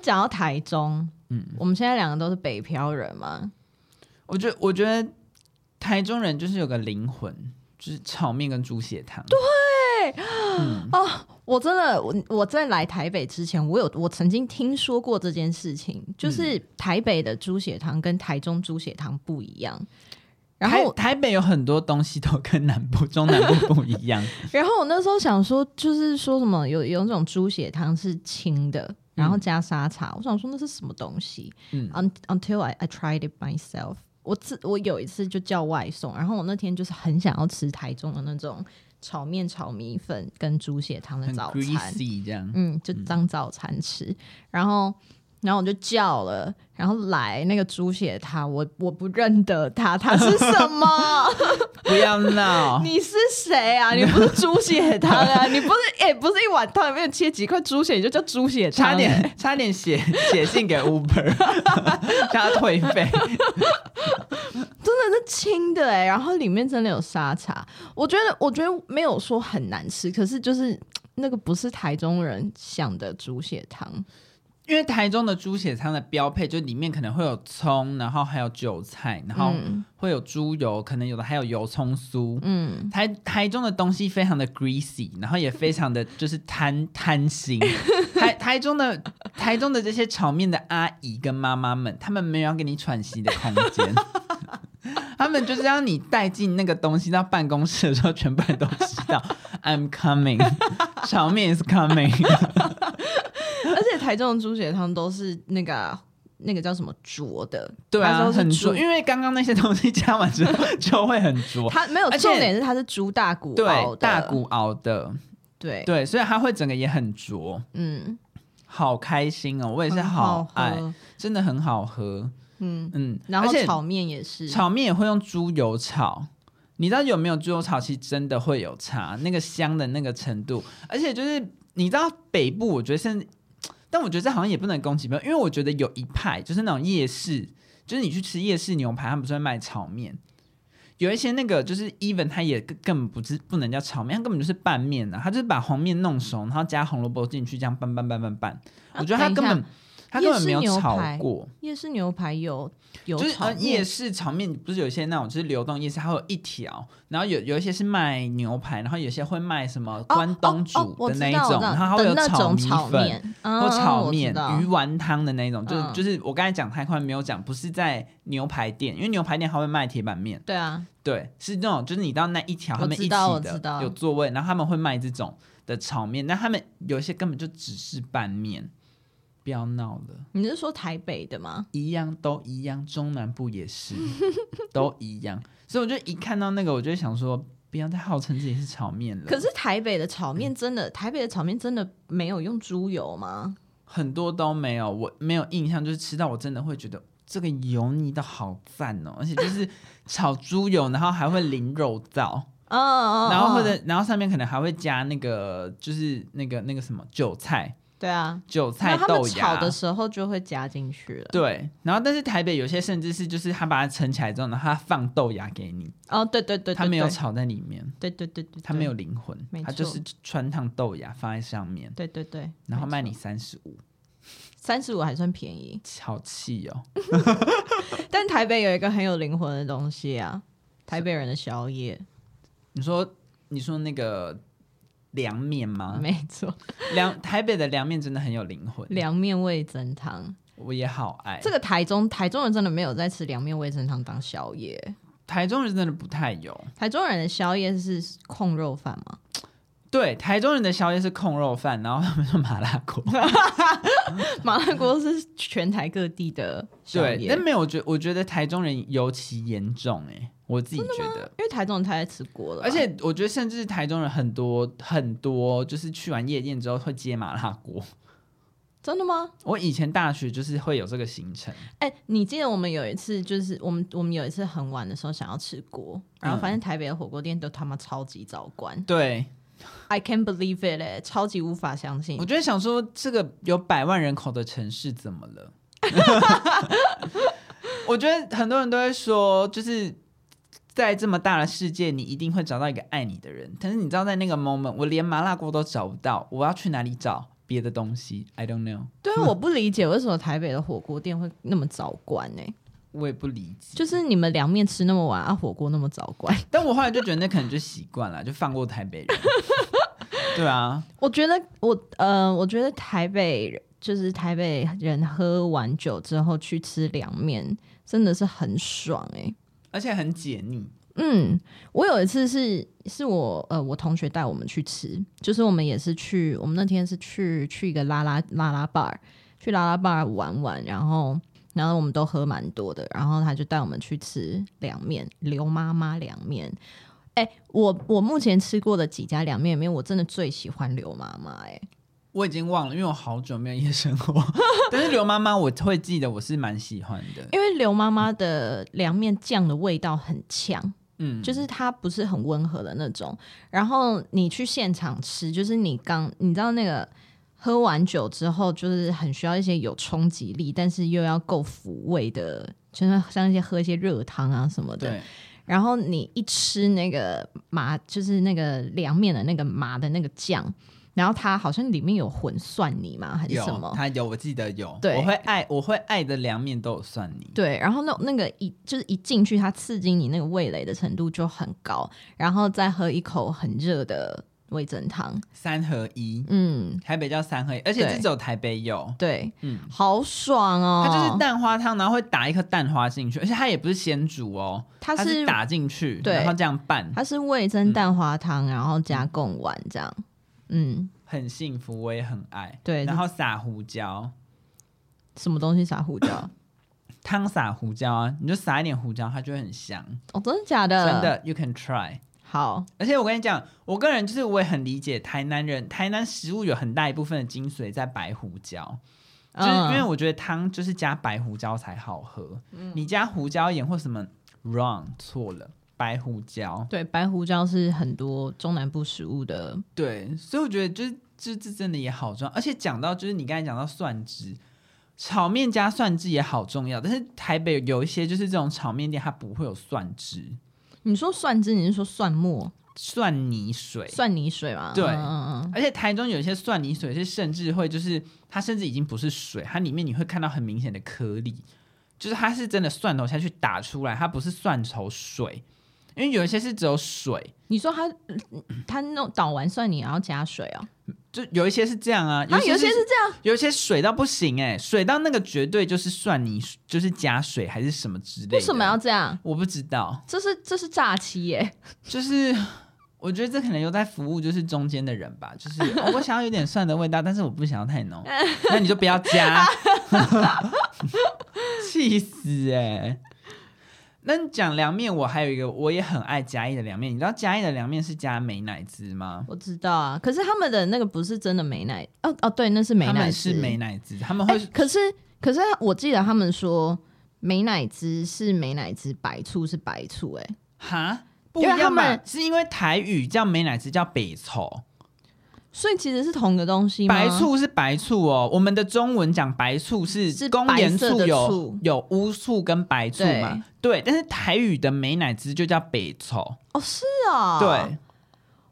讲到台中，嗯，我们现在两个都是北漂人嘛。我觉得，我觉得台中人就是有个灵魂，就是炒面跟猪血汤。对，嗯、啊，我真的，我我在来台北之前，我有我曾经听说过这件事情，就是台北的猪血汤跟台中猪血汤不一样。然后台，台北有很多东西都跟南部、中南部不一样。然后我那时候想说，就是说什么有有那种猪血汤是清的，然后加沙茶。嗯、我想说那是什么东西？嗯，until I I tried it myself。我自我有一次就叫外送，然后我那天就是很想要吃台中的那种炒面、炒米粉跟猪血汤的早餐，这样，嗯，就当早餐吃，嗯、然后。然后我就叫了，然后来那个猪血汤，我我不认得他，他是什么？不要闹！你是谁啊？你不是猪血汤啊？你不是哎，不是一碗汤里面切几块猪血，你就叫猪血汤？差点差点写写信给 Uber，叫他退费。真的是清的哎，然后里面真的有沙茶，我觉得我觉得没有说很难吃，可是就是那个不是台中人想的猪血汤。因为台中的猪血汤的标配，就里面可能会有葱，然后还有韭菜，然后会有猪油，可能有的还有油葱酥。嗯，台台中的东西非常的 greasy，然后也非常的就是贪 贪心。台台中的台中的这些炒面的阿姨跟妈妈们，他们没有要给你喘息的空间，他们就是让你带进那个东西到办公室的时候，全部人都知道 I'm coming，炒面 is coming。而且台中的猪血汤都是那个那个叫什么浊的，对啊，很浊，因为刚刚那些东西加完之后就会很浊。它没有重点是它是猪大骨熬的，大骨熬的，对对，所以它会整个也很浊。嗯，好开心哦，我也是好爱，真的很好喝。嗯嗯，然后炒面也是，炒面也会用猪油炒。你知道有没有猪油炒？其实真的会有差，那个香的那个程度。而且就是你知道北部，我觉得现在。但我觉得这好像也不能攻击别人，因为我觉得有一派就是那种夜市，就是你去吃夜市牛排，他们不是会卖炒面，有一些那个就是 even 它也根本不是不能叫炒面，它根本就是拌面啊，它就是把黄面弄熟，然后加红萝卜进去，这样拌拌拌拌拌，我觉得它根本。他根本没有炒过。夜市牛排有有就是夜市炒面不是有一些那种就是流动夜市，它会有一条，然后有有一些是卖牛排，然后有些会卖什么关东煮的那一种，然后还会有炒米粉或炒面鱼丸汤的那一种，就是就是我刚才讲太快没有讲，不是在牛排店，因为牛排店还会卖铁板面，对啊，对，是那种就是你到那一条他们一起的有座位，然后他们会卖这种的炒面，那他们有一些根本就只是拌面。不要闹了！你是说台北的吗？一样都一样，中南部也是 都一样，所以我就一看到那个，我就想说，不要再号称自己是炒面了。可是台北的炒面真的，嗯、台北的炒面真的没有用猪油吗？很多都没有，我没有印象，就是吃到我真的会觉得这个油腻的好赞哦，而且就是炒猪油，然后还会淋肉燥哦，然后或者然后上面可能还会加那个，就是那个那个什么韭菜。对啊，韭菜豆芽炒的时候就会加进去了。对，然后但是台北有些甚至是就是他把它盛起来之后呢，他放豆芽给你。哦，对对对，他没有炒在里面。对对对对，他没有灵魂，他就是穿烫豆芽放在上面。对对对，然后卖你三十五，三十五还算便宜。好气哦！但台北有一个很有灵魂的东西啊，台北人的宵夜。你说，你说那个。凉面吗？没错，凉台北的凉面真的很有灵魂。凉面味增汤，我也好爱。这个台中台中人真的没有在吃凉面味增汤当宵夜，台中人真的不太有。台中人的宵夜是控肉饭吗？对，台中人的宵夜是控肉饭，然后他们说麻辣锅，麻辣锅是全台各地的宵夜。对，但没有，我觉我觉得台中人尤其严重哎、欸。我自己觉得，因为台中人太爱吃锅了，而且我觉得甚至台中人很多很多，就是去完夜店之后会接麻辣锅。真的吗？我以前大学就是会有这个行程。哎、欸，你记得我们有一次，就是我们我们有一次很晚的时候想要吃锅，然后发现台北的火锅店都他妈超级早关。对，I can't believe it，哎，超级无法相信。我觉得想说，这个有百万人口的城市怎么了？我觉得很多人都会说，就是。在这么大的世界，你一定会找到一个爱你的人。但是你知道，在那个 moment，我连麻辣锅都找不到，我要去哪里找别的东西，I don't know。对，我不理解为什么台北的火锅店会那么早关呢、欸？我也不理解，就是你们凉面吃那么晚，啊，火锅那么早关。但我后来就觉得那可能就习惯了，就放过台北人。对啊，我觉得我呃，我觉得台北人就是台北人喝完酒之后去吃凉面，真的是很爽哎、欸，而且很解腻。嗯，我有一次是是我呃我同学带我们去吃，就是我们也是去，我们那天是去去一个拉拉拉拉 bar，去拉拉 bar 玩玩，然后然后我们都喝蛮多的，然后他就带我们去吃凉面，刘妈妈凉面。哎、我我目前吃过的几家凉面里面，我真的最喜欢刘妈妈。哎，我已经忘了，因为我好久没有夜生活。但是刘妈妈我会记得，我是蛮喜欢的，因为刘妈妈的凉面酱的味道很强。嗯，就是它不是很温和的那种，然后你去现场吃，就是你刚你知道那个喝完酒之后，就是很需要一些有冲击力，但是又要够抚慰的，就是像一些喝一些热汤啊什么的。对。然后你一吃那个麻，就是那个凉面的那个麻的那个酱。然后它好像里面有混蒜泥吗？还是什么？它有，我记得有。对，我会爱，我会爱的凉面都有蒜泥。对，然后那那个一就是一进去，它刺激你那个味蕾的程度就很高，然后再喝一口很热的味噌汤，三合一。嗯，台北叫三合一，而且只有台北有。对，嗯，好爽哦！它就是蛋花汤，然后会打一颗蛋花进去，而且它也不是先煮哦，它是，打进去，然后这样拌。它是味噌蛋花汤，嗯、然后加贡丸这样。嗯，很幸福，我也很爱。对，然后撒胡椒，什么东西撒胡椒？汤撒胡椒啊，你就撒一点胡椒，它就会很香。哦，真的假的？真的，You can try。好，而且我跟你讲，我个人就是我也很理解台南人，台南食物有很大一部分的精髓在白胡椒，嗯、就是因为我觉得汤就是加白胡椒才好喝。嗯、你加胡椒盐或什么，wrong，错了。白胡椒，对，白胡椒是很多中南部食物的，对，所以我觉得就是这这真的也好重要，而且讲到就是你刚才讲到蒜汁，炒面加蒜汁也好重要，但是台北有一些就是这种炒面店它不会有蒜汁。你说蒜汁，你是说蒜末、蒜泥水、蒜泥水吗？对，嗯嗯，而且台中有一些蒜泥水是甚至会就是它甚至已经不是水，它里面你会看到很明显的颗粒，就是它是真的蒜头下去打出来，它不是蒜头水。因为有一些是只有水，你说他他弄倒完蒜泥然后加水啊、哦？就有一些是这样啊，有些是这样，有一些水到不行哎、欸，水到那个绝对就是蒜泥，就是加水还是什么之类的。为什么要这样？我不知道，这是这是诈欺耶，就是我觉得这可能有在服务就是中间的人吧，就是、哦、我想要有点蒜的味道，但是我不想要太浓，那你就不要加，气死哎、欸！那你讲凉面，我还有一个我也很爱嘉义的凉面。你知道嘉义的凉面是加美乃滋吗？我知道啊，可是他们的那个不是真的美乃哦哦，对，那是美乃滋，是美乃滋。他们会，欸、可是可是我记得他们说美乃滋是美乃滋，白醋是白醋、欸，哎，哈，不一样嘛？是因为台语叫美乃滋叫白醋。所以其实是同个东西吗？白醋是白醋哦，我们的中文讲白醋是是公盐醋，有有乌醋跟白醋嘛？对，对，但是台语的美乃滋就叫北醋哦，是啊、哦，对，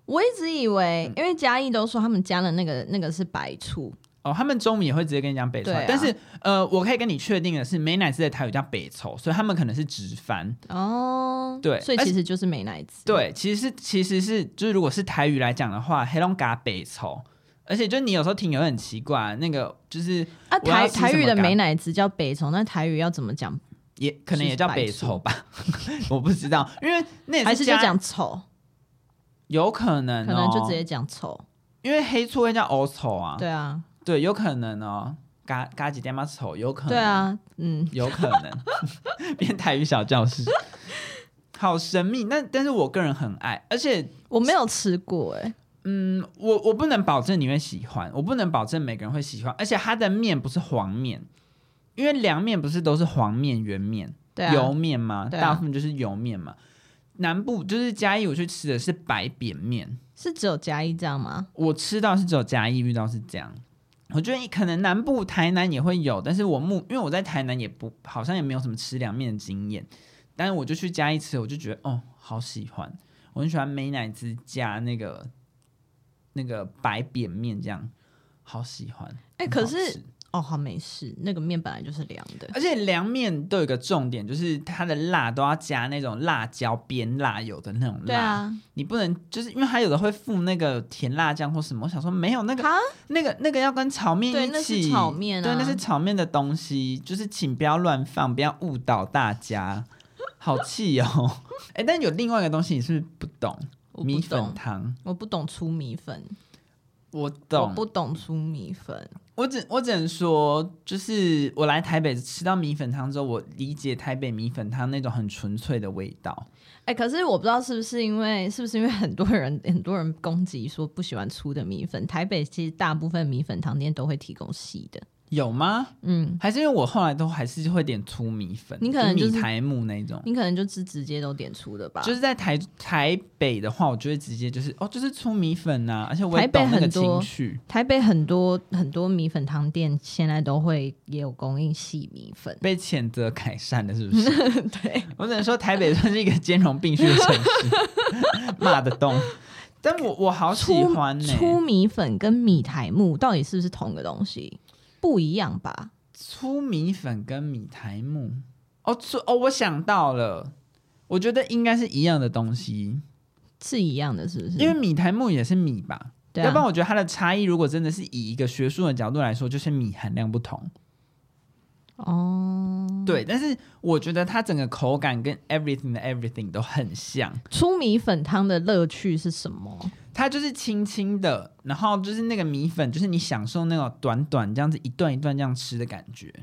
我一直以为，因为嘉义都说他们加了那个那个是白醋。哦，他们中文也会直接跟你讲北臭，啊、但是呃，我可以跟你确定的是，美乃滋的台语叫北臭，所以他们可能是直翻哦。对，所以其实就是美乃滋。对，其实是其实是就是如果是台语来讲的话，黑龙嘎北臭，而且就你有时候听有很奇怪，那个就是啊台台语的美乃滋叫北臭，那台语要怎么讲？也可能也叫北臭吧，我不知道，因为那还是就讲丑，有可能、哦、可能就直接讲丑，因为黑醋会叫欧丑啊。对啊。对，有可能哦，嘎嘎几点嘛丑，有可能。对啊，嗯，有可能。变台语小教室，好神秘。那但是我个人很爱，而且我没有吃过哎。嗯，我我不能保证你会喜欢，我不能保证每个人会喜欢。而且它的面不是黄面，因为凉面不是都是黄面、圆面、啊、油面吗？大部分就是油面嘛。啊、南部就是嘉义，我去吃的是白扁面，是只有嘉义这样吗？我吃到是只有嘉义遇到是这样。我觉得可能南部台南也会有，但是我目因为我在台南也不好像也没有什么吃凉面的经验，但是我就去加一吃，我就觉得哦，好喜欢，我很喜欢美乃滋加那个那个白扁面这样，好喜欢。哎、欸，可是哦，好没事，那个面本来就是凉的，而且凉面都有一个重点，就是它的辣都要加那种辣椒边辣油的那种辣。对啊，你不能就是因为它有的会附那个甜辣酱或什么，我想说没有那个，那个那个要跟炒面一起，对，那是炒面啊，对，那是炒面的东西，就是请不要乱放，不要误导大家。好气哦！哎、欸，但有另外一个东西，你是不是不懂？不懂米粉汤，我不懂粗米粉。我懂，我不懂粗米粉。我只我只能说，就是我来台北吃到米粉汤之后，我理解台北米粉汤那种很纯粹的味道。哎、可是我不知道是不是因为是不是因为很多人很多人攻击说不喜欢粗的米粉，台北其实大部分米粉汤店都会提供细的。有吗？嗯，还是因为我后来都还是会点粗米粉，你可能就是米台木那种，你可能就是直接都点粗的吧。就是在台台北的话，我就会直接就是哦，就是粗米粉呐、啊，而且我也懂那个情绪。台北很多很多米粉汤店现在都会也有供应细米粉，被谴责改善的是不是？对，我只能说台北算是一个兼容并蓄的城市，骂得动。但我我好喜欢呢、欸，粗米粉跟米台木到底是不是同个东西？不一样吧？粗米粉跟米苔木哦，粗哦，我想到了，我觉得应该是一样的东西，是一样的，是不是？因为米苔木也是米吧？对啊，要不然我觉得它的差异，如果真的是以一个学术的角度来说，就是米含量不同。哦，对，但是我觉得它整个口感跟 everything 的 everything 都很像。粗米粉汤的乐趣是什么？它就是轻轻的，然后就是那个米粉，就是你享受那种短短这样子一段一段这样吃的感觉，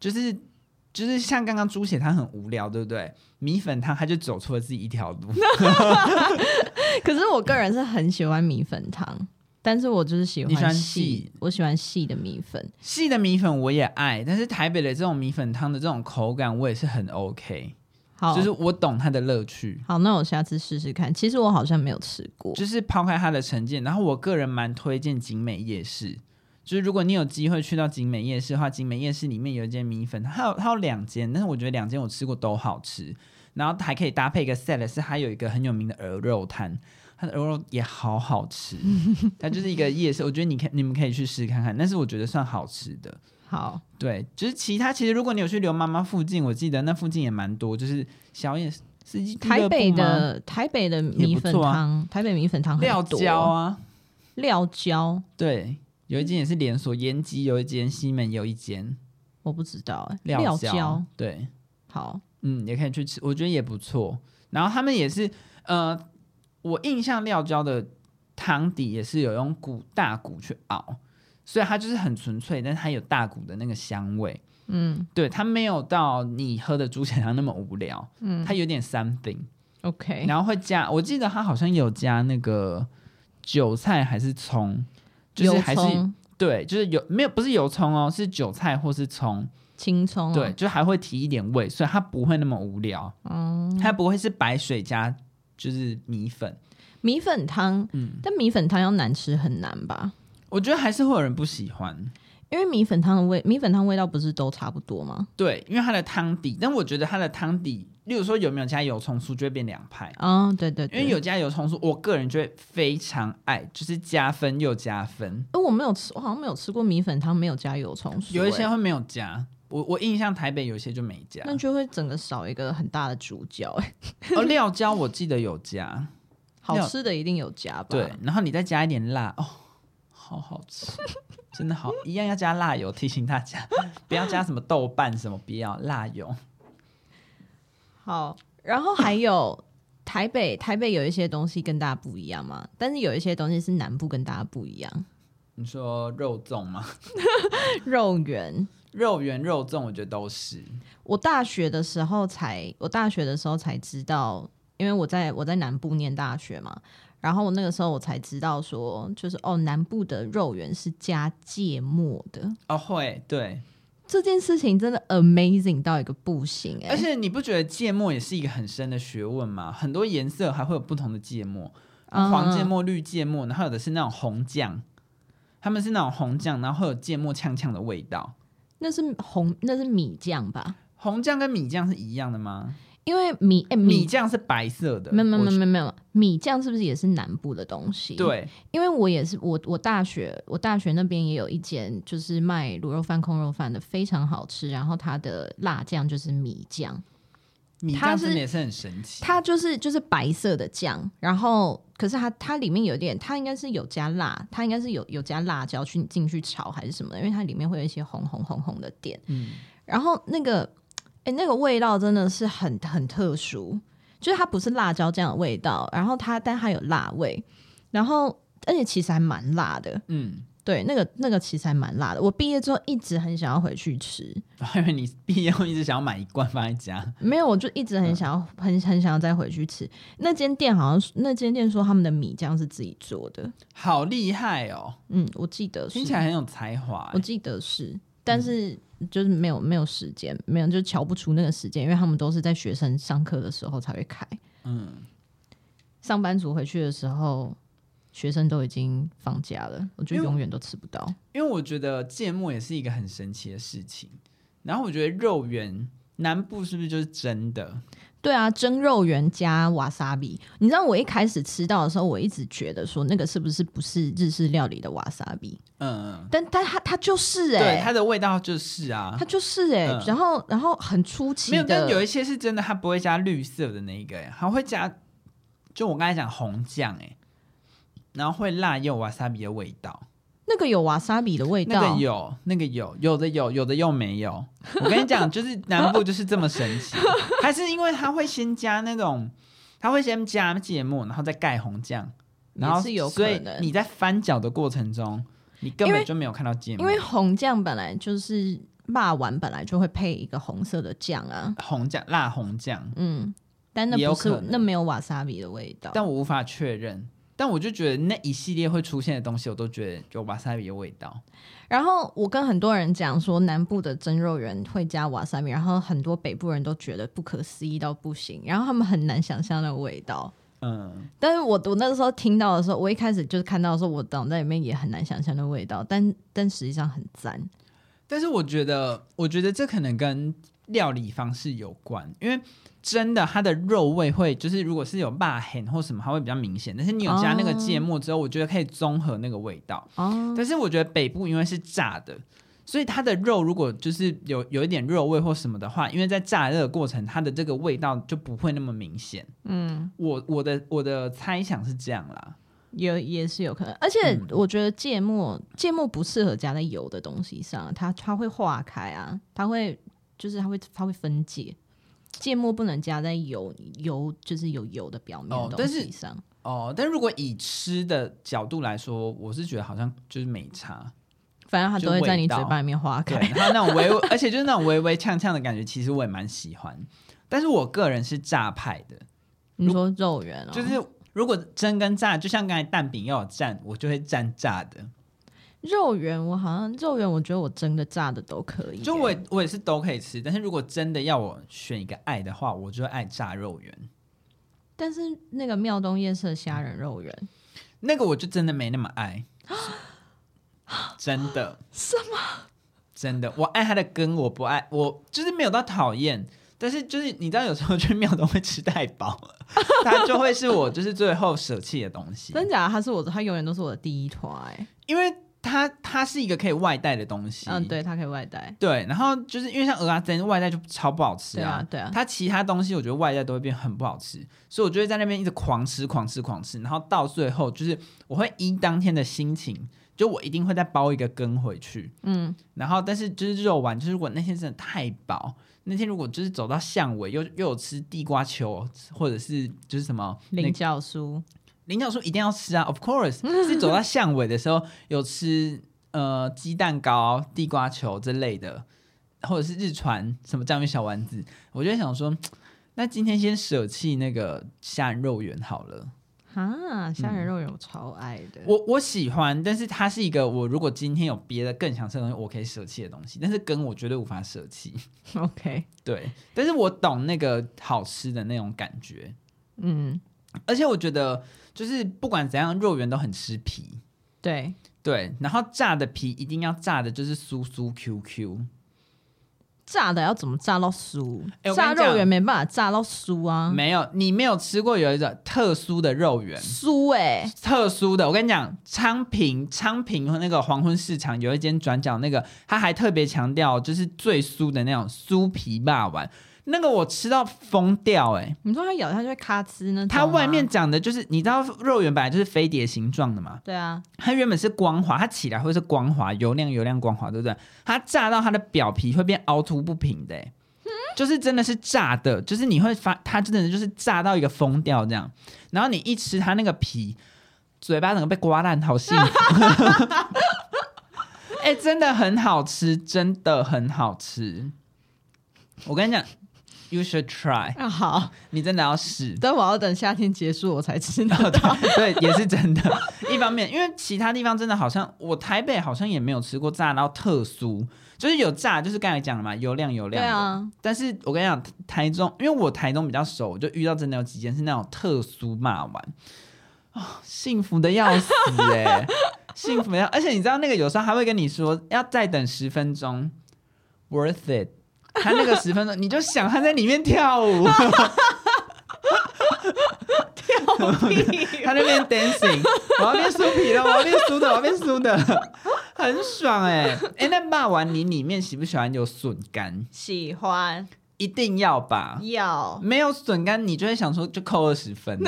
就是就是像刚刚猪血汤很无聊，对不对？米粉汤它就走出了自己一条路。可是我个人是很喜欢米粉汤。但是我就是喜欢细，喜欢细，我喜欢细的米粉，细的米粉我也爱。但是台北的这种米粉汤的这种口感，我也是很 OK。好，就是我懂它的乐趣。好，那我下次试试看。其实我好像没有吃过，就是抛开它的成见，然后我个人蛮推荐景美夜市。就是如果你有机会去到景美夜市的话，景美夜市里面有一间米粉，它有它有两间，但是我觉得两间我吃过都好吃。然后还可以搭配一个 set，是它有一个很有名的鹅肉摊。它的鹅肉也好好吃，它就是一个夜市，我觉得你可你们可以去试看看，但是我觉得算好吃的。好，对，就是其他其实如果你有去刘妈妈附近，我记得那附近也蛮多，就是小夜市。台北的台北的米粉汤，啊、台北米粉汤料椒啊，料椒，对，有一间也是连锁，延吉有一间，西门有一间，我不知道哎、欸，料椒，对，好，嗯，也可以去吃，我觉得也不错。然后他们也是，呃。我印象料椒的汤底也是有用骨大骨去熬，所以它就是很纯粹，但是它有大骨的那个香味。嗯，对，它没有到你喝的猪血汤那么无聊。嗯，它有点 something。OK，然后会加，我记得它好像有加那个韭菜还是葱，就是还是对，就是有没有不是油葱哦，是韭菜或是葱，青葱、哦。对，就还会提一点味，所以它不会那么无聊。嗯，它不会是白水加。就是米粉，米粉汤，嗯，但米粉汤要难吃很难吧？我觉得还是会有人不喜欢，因为米粉汤的味，米粉汤味道不是都差不多吗？对，因为它的汤底，但我觉得它的汤底，例如说有没有加油葱酥，就会变两派啊、哦。对对对，因为有加油葱酥，我个人就会非常爱，就是加分又加分。而我没有吃，我好像没有吃过米粉汤没有加油葱酥，有一些会没有加。我我印象台北有些就没加，那就会整个少一个很大的主角哎。哦，料椒我记得有加，好吃的一定有加吧？对，然后你再加一点辣哦，好好吃，真的好，一样要加辣油，提醒大家 不要加什么豆瓣什么，不要辣油。好，然后还有 台北，台北有一些东西跟大家不一样嘛，但是有一些东西是南部跟大家不一样。你说肉粽吗？肉圆。肉圆、肉粽，我觉得都是。我大学的时候才，我大学的时候才知道，因为我在我在南部念大学嘛，然后我那个时候我才知道说，就是哦，南部的肉圆是加芥末的。哦，会，对，这件事情真的 amazing 到一个不行哎、欸！而且你不觉得芥末也是一个很深的学问吗？很多颜色还会有不同的芥末，黄芥末、绿芥末，然后有的是那种红酱，他们是那种红酱，然后会有芥末呛呛的味道。那是红，那是米酱吧？红酱跟米酱是一样的吗？因为米哎米酱是白色的，没有没有没有没有米酱是不是也是南部的东西？对，因为我也是我我大学我大学那边也有一间就是卖卤肉饭、空肉饭的，非常好吃。然后它的辣酱就是米酱，米酱真的也是很神奇。它就是就是白色的酱，然后可是它它里面有点，它应该是有加辣，它应该是有有加辣椒去进去炒还是什么的，因为它里面会有一些红红红红的点。嗯，然后那个。哎、欸，那个味道真的是很很特殊，就是它不是辣椒酱的味道，然后它但它有辣味，然后而且其实还蛮辣的，嗯，对，那个那个其实还蛮辣的。我毕业之后一直很想要回去吃，我还以为你毕业后一直想要买一罐放在家，没有，我就一直很想要、嗯、很很想要再回去吃。那间店好像那间店说他们的米浆是自己做的，好厉害哦，嗯，我记得是听起来很有才华，我记得是，但是。嗯就是没有没有时间，没有就瞧不出那个时间，因为他们都是在学生上课的时候才会开。嗯，上班族回去的时候，学生都已经放假了，我觉得永远都吃不到。因为我觉得芥末也是一个很神奇的事情。然后我觉得肉圆南部是不是就是真的？对啊，蒸肉圆加瓦萨比。你知道我一开始吃到的时候，我一直觉得说那个是不是不是日式料理的瓦萨比？嗯嗯，但但它它就是哎、欸，对，它的味道就是啊，它就是哎、欸嗯，然后然后很出奇的，没有，但有一些是真的，它不会加绿色的那一个、欸，还会加，就我刚才讲红酱哎、欸，然后会辣又有瓦萨比的味道。那个有瓦萨比的味道，那个有，那个有，有的有，有的又没有。我跟你讲，就是南部就是这么神奇，还是因为他会先加那种，他会先加芥末，然后再盖红酱，然后是有可能，所以你在翻搅的过程中，你根本就没有看到芥末，因为红酱本来就是辣丸，本来就会配一个红色的酱啊，红酱辣红酱，嗯，但那不是那没有瓦萨比的味道，但我无法确认。但我就觉得那一系列会出现的东西，我都觉得就瓦萨比的味道。然后我跟很多人讲说，南部的蒸肉圆会加瓦萨米，然后很多北部人都觉得不可思议到不行，然后他们很难想象那个味道。嗯，但是我我那个时候听到的时候，我一开始就是看到的时候，我脑袋里面也很难想象那味道，但但实际上很赞。但是我觉得，我觉得这可能跟料理方式有关，因为。真的，它的肉味会就是，如果是有辣痕或什么，它会比较明显。但是你有加那个芥末之后，我觉得可以综合那个味道。哦。但是我觉得北部因为是炸的，所以它的肉如果就是有有一点肉味或什么的话，因为在炸热的过程，它的这个味道就不会那么明显。嗯，我我的我的猜想是这样啦，有也是有可能。而且我觉得芥末芥末不适合加在油的东西上，它它会化开啊，它会就是它会它会分解。芥末不能加在油油，就是有油的表面的东西上。哦，哦，但如果以吃的角度来说，我是觉得好像就是没差，反正它都会在你嘴巴里面化开。然后那种 微，而且就是那种微微呛呛的感觉，其实我也蛮喜欢。但是我个人是炸派的。你说肉圆哦，就是如果蒸跟炸，就像刚才蛋饼要有蘸，我就会蘸炸的。肉圆我好像肉圆，我觉得我蒸的炸的都可以。就我我也是都可以吃，但是如果真的要我选一个爱的话，我就爱炸肉圆。但是那个庙东夜市虾仁肉圆，那个我就真的没那么爱。真的？什么？真的？我爱它的根，我不爱，我就是没有到讨厌。但是就是你知道，有时候去庙东会吃太饱，它就会是我就是最后舍弃的东西。真假？它是我，它永远都是我的第一团，哎，因为。它它是一个可以外带的东西，嗯，对，它可以外带，对，然后就是因为像蚵仔煎外带就超不好吃啊，对啊，对啊，它其他东西我觉得外带都会变很不好吃，所以我就会在那边一直狂吃狂吃狂吃，然后到最后就是我会依当天的心情，就我一定会再包一个羹回去，嗯，然后但是就是肉丸，就是如果那天真的太饱，那天如果就是走到巷尾又又有吃地瓜球或者是就是什么菱角酥。菱角酥一定要吃啊，Of course，是走到巷尾的时候有吃呃鸡蛋糕、地瓜球之类的，或者是日传什么章鱼小丸子，我就想说，那今天先舍弃那个虾仁肉圆好了。啊，虾仁肉圆我超爱的，嗯、我我喜欢，但是它是一个我如果今天有别的更想吃的东西，我可以舍弃的东西，但是羹我绝对无法舍弃。OK，对，但是我懂那个好吃的那种感觉，嗯，而且我觉得。就是不管怎样，肉圆都很吃皮。对对，然后炸的皮一定要炸的，就是酥酥 Q Q。炸的要怎么炸到酥？欸、炸肉圆没办法炸到酥啊。没有，你没有吃过有一种特殊的肉圆，酥哎、欸，特殊的。我跟你讲，昌平昌平和那个黄昏市场有一间转角，那个他还特别强调，就是最酥的那种酥皮霸丸。那个我吃到疯掉哎、欸！你说它咬下去会咔哧呢？它外面长的就是你知道肉圆本来就是飞碟形状的嘛？对啊，它原本是光滑，它起来会是光滑、油亮、油亮、光滑，对不对？它炸到它的表皮会变凹凸不平的、就是真的是炸的，就是你会发它真的就是炸到一个疯掉这样。然后你一吃它那个皮，嘴巴整个被刮烂，好幸福！哎、欸，真的很好吃，真的很好吃。我跟你讲。You should try 啊，好，你真的要试，但我要等夏天结束我才知道。对，也是真的。一方面，因为其他地方真的好像，我台北好像也没有吃过炸到特酥，就是有炸，就是刚才讲的嘛，油亮油亮。对啊。但是我跟你讲，台中，因为我台中比较熟，我就遇到真的有几间是那种特酥骂完，哦，幸福的要死哎、欸，幸福的要，而且你知道那个有时候还会跟你说要再等十分钟，worth it。他那个十分钟，你就想他在里面跳舞，跳屁，他那边 dancing，我要变酥皮了，我要变酥的，我要变酥的，很爽哎、欸！哎、欸，那骂完你里面喜不喜欢有笋干？喜欢。一定要吧？要没有笋干，你就会想说就扣二十分。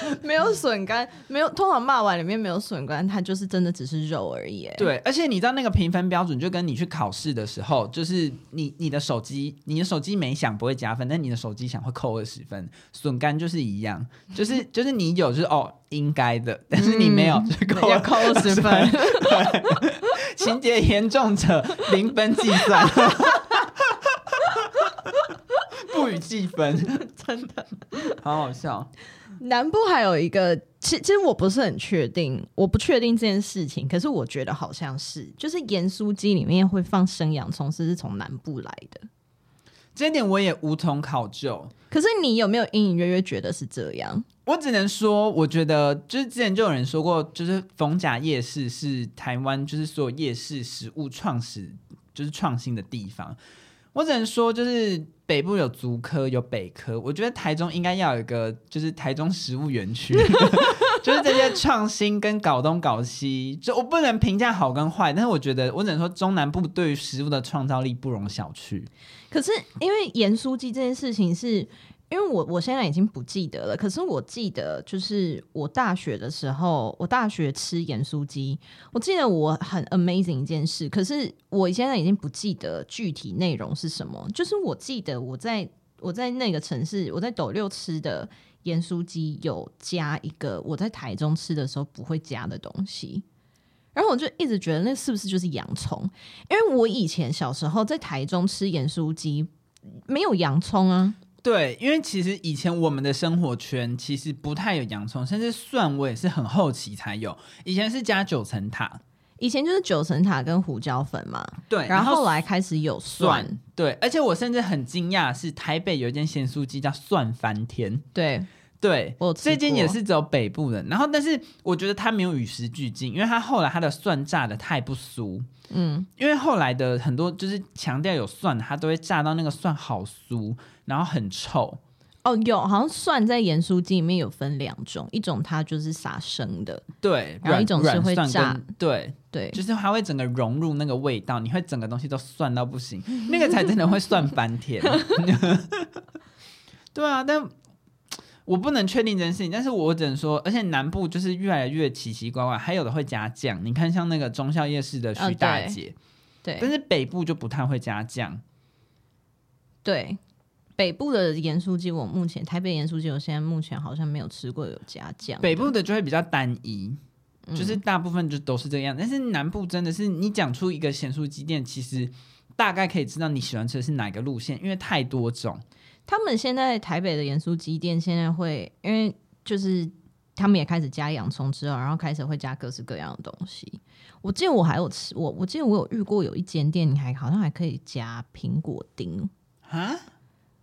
没有笋干，没有通常骂完里面没有笋干，它就是真的只是肉而已。对，而且你知道那个评分标准，就跟你去考试的时候，就是你你的手机，你的手机没响不会加分，但你的手机响会扣二十分。笋干就是一样，就 是就是你有就是哦应该的，但是你没有就扣扣二十分。情节严重者零分计算。不予计分，真的好好笑。南部还有一个，其实其实我不是很确定，我不确定这件事情，可是我觉得好像是，就是盐酥鸡里面会放生洋葱，是是从南部来的。这一点我也无从考究。可是你有没有隐隐约约觉得是这样？我只能说，我觉得就是之前就有人说过，就是逢甲夜市是台湾就是所有夜市食物创始就是创新的地方。我只能说，就是北部有足科，有北科。我觉得台中应该要有一个，就是台中食物园区，就是这些创新跟搞东搞西。就我不能评价好跟坏，但是我觉得我只能说中南部对于食物的创造力不容小觑。可是因为严书记这件事情是。因为我我现在已经不记得了，可是我记得就是我大学的时候，我大学吃盐酥鸡，我记得我很 amazing 一件事，可是我现在已经不记得具体内容是什么。就是我记得我在我在那个城市，我在斗六吃的盐酥鸡有加一个我在台中吃的时候不会加的东西，然后我就一直觉得那是不是就是洋葱？因为我以前小时候在台中吃盐酥鸡没有洋葱啊。对，因为其实以前我们的生活圈其实不太有洋葱，甚至蒜我也是很后期才有。以前是加九层塔，以前就是九层塔跟胡椒粉嘛。对，然后后来开始有蒜。蒜对，而且我甚至很惊讶，是台北有一间咸酥鸡叫蒜翻天。对对，这间也是只有北部的。然后，但是我觉得它没有与时俱进，因为它后来它的蒜炸的太不酥。嗯，因为后来的很多就是强调有蒜，它都会炸到那个蒜好酥。然后很臭。哦，有好像蒜在盐酥鸡里面有分两种，一种它就是撒生的，对，然后一种是会炸，对。对，就是它会整个融入那个味道，你会整个东西都蒜到不行，那个才真的会蒜翻天。对啊，但我不能确定这件事情，但是我只能说，而且南部就是越来越奇奇怪怪，还有的会加酱，你看像那个中孝夜市的徐大姐，对，但是北部就不太会加酱，对。北部的盐酥鸡，我目前台北盐酥鸡，我现在目前好像没有吃过有加酱。北部的就会比较单一，就是大部分就都是这样。嗯、但是南部真的是，你讲出一个咸酥鸡店，其实大概可以知道你喜欢吃的是哪个路线，因为太多种。他们现在台北的盐酥鸡店现在会，因为就是他们也开始加洋葱之后，然后开始会加各式各样的东西。我记得我还有吃，我我记得我有遇过有一间店，你还好像还可以加苹果丁啊。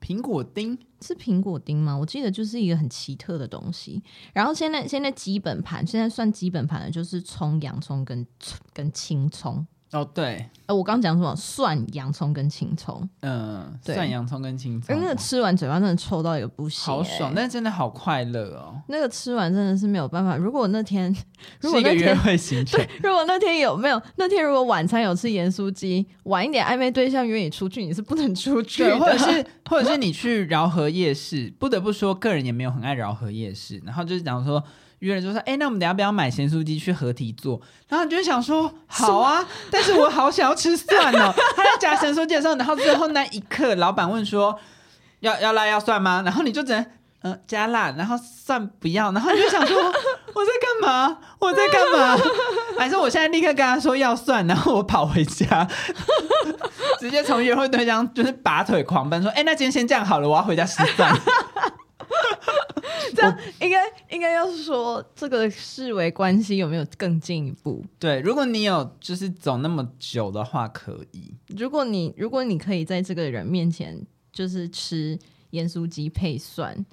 苹果丁是苹果丁吗？我记得就是一个很奇特的东西。然后现在现在基本盘，现在算基本盘的就是葱、洋葱跟跟青葱。哦，对，呃，我刚刚讲什么？蒜、洋葱跟青葱。嗯，蒜、洋葱跟青葱。哎，那个吃完嘴巴真的臭到一个不行，好爽，但是真的好快乐哦。那个吃完真的是没有办法。如果那天，如果那天是一个约会行程，如果那天有没有？那天如果晚餐有吃盐酥鸡，晚一点暧昧对象约你出去，你是不能出去的。或者是，或者是你去 饶河夜市，不得不说，个人也没有很爱饶河夜市。然后就是讲说。约人就说，哎、欸，那我们等下不要买咸酥鸡去合体做？然后你就想说，好啊，但是我好想要吃蒜哦。他在夹咸酥鸡的时候，然后最后那一刻，老板问说，要要辣要蒜吗？然后你就只能，嗯、呃，加辣，然后蒜不要。然后你就想说，我在干嘛？我在干嘛？还是我现在立刻跟他说要蒜，然后我跑回家，直接从约会对象就是拔腿狂奔，说，哎、欸，那今天先这样好了，我要回家吃饭。这样应该应该要说，这个视为关系有没有更进一步？对，如果你有就是走那么久的话，可以。如果你如果你可以在这个人面前就是吃盐酥鸡配蒜，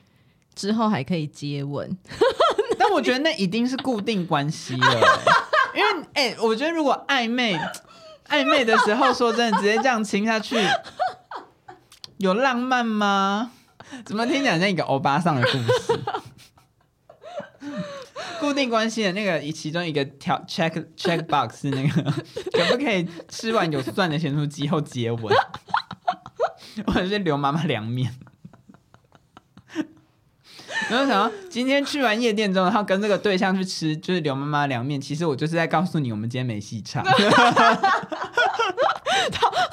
之后还可以接吻，但我觉得那一定是固定关系了、欸，因为哎、欸，我觉得如果暧昧暧昧的时候，说真的，直接这样亲下去，有浪漫吗？怎么听起来像一个欧巴桑的故事？固定关系的那个，其中一个条 check check box 是那个，可不可以吃完有蒜的咸酥鸡后接吻？或者是刘妈妈凉面？然后想到今天去完夜店之后，然后跟这个对象去吃，就是刘妈妈凉面。其实我就是在告诉你，我们今天没戏唱。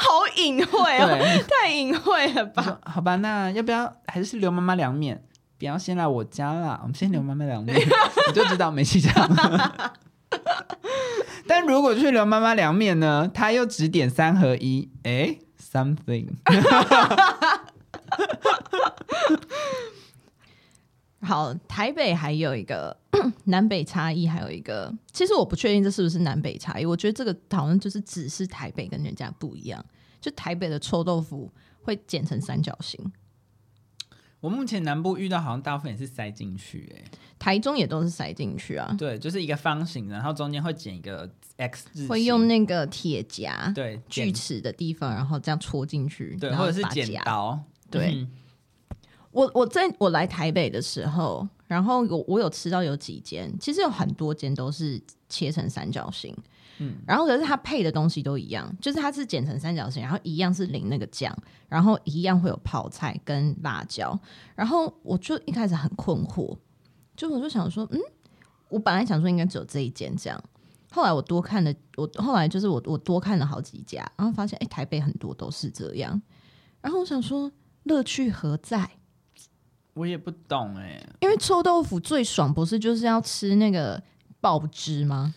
好隐晦哦，太隐晦了吧？好吧，那要不要还是留妈妈凉面？不要先来我家啦，我们先留妈妈凉面，我就知道没戏唱。但如果去留妈妈凉面呢？他又只点三合一，哎，something。好，台北还有一个 南北差异，还有一个，其实我不确定这是不是南北差异。我觉得这个好像就是只是台北跟人家不一样，就台北的臭豆腐会剪成三角形。我目前南部遇到好像大部分也是塞进去，哎，台中也都是塞进去啊。对，就是一个方形，然后中间会剪一个 X 字，会用那个铁夹，对，锯齿的地方，然后这样戳进去，对，或者是剪刀，对。嗯我我在我来台北的时候，然后我我有吃到有几间，其实有很多间都是切成三角形，嗯，然后可是它配的东西都一样，就是它是剪成三角形，然后一样是淋那个酱，然后一样会有泡菜跟辣椒，然后我就一开始很困惑，就我就想说，嗯，我本来想说应该只有这一间这样，后来我多看了，我后来就是我我多看了好几家，然后发现哎，台北很多都是这样，然后我想说乐趣何在？我也不懂哎、欸，因为臭豆腐最爽不是就是要吃那个爆汁吗？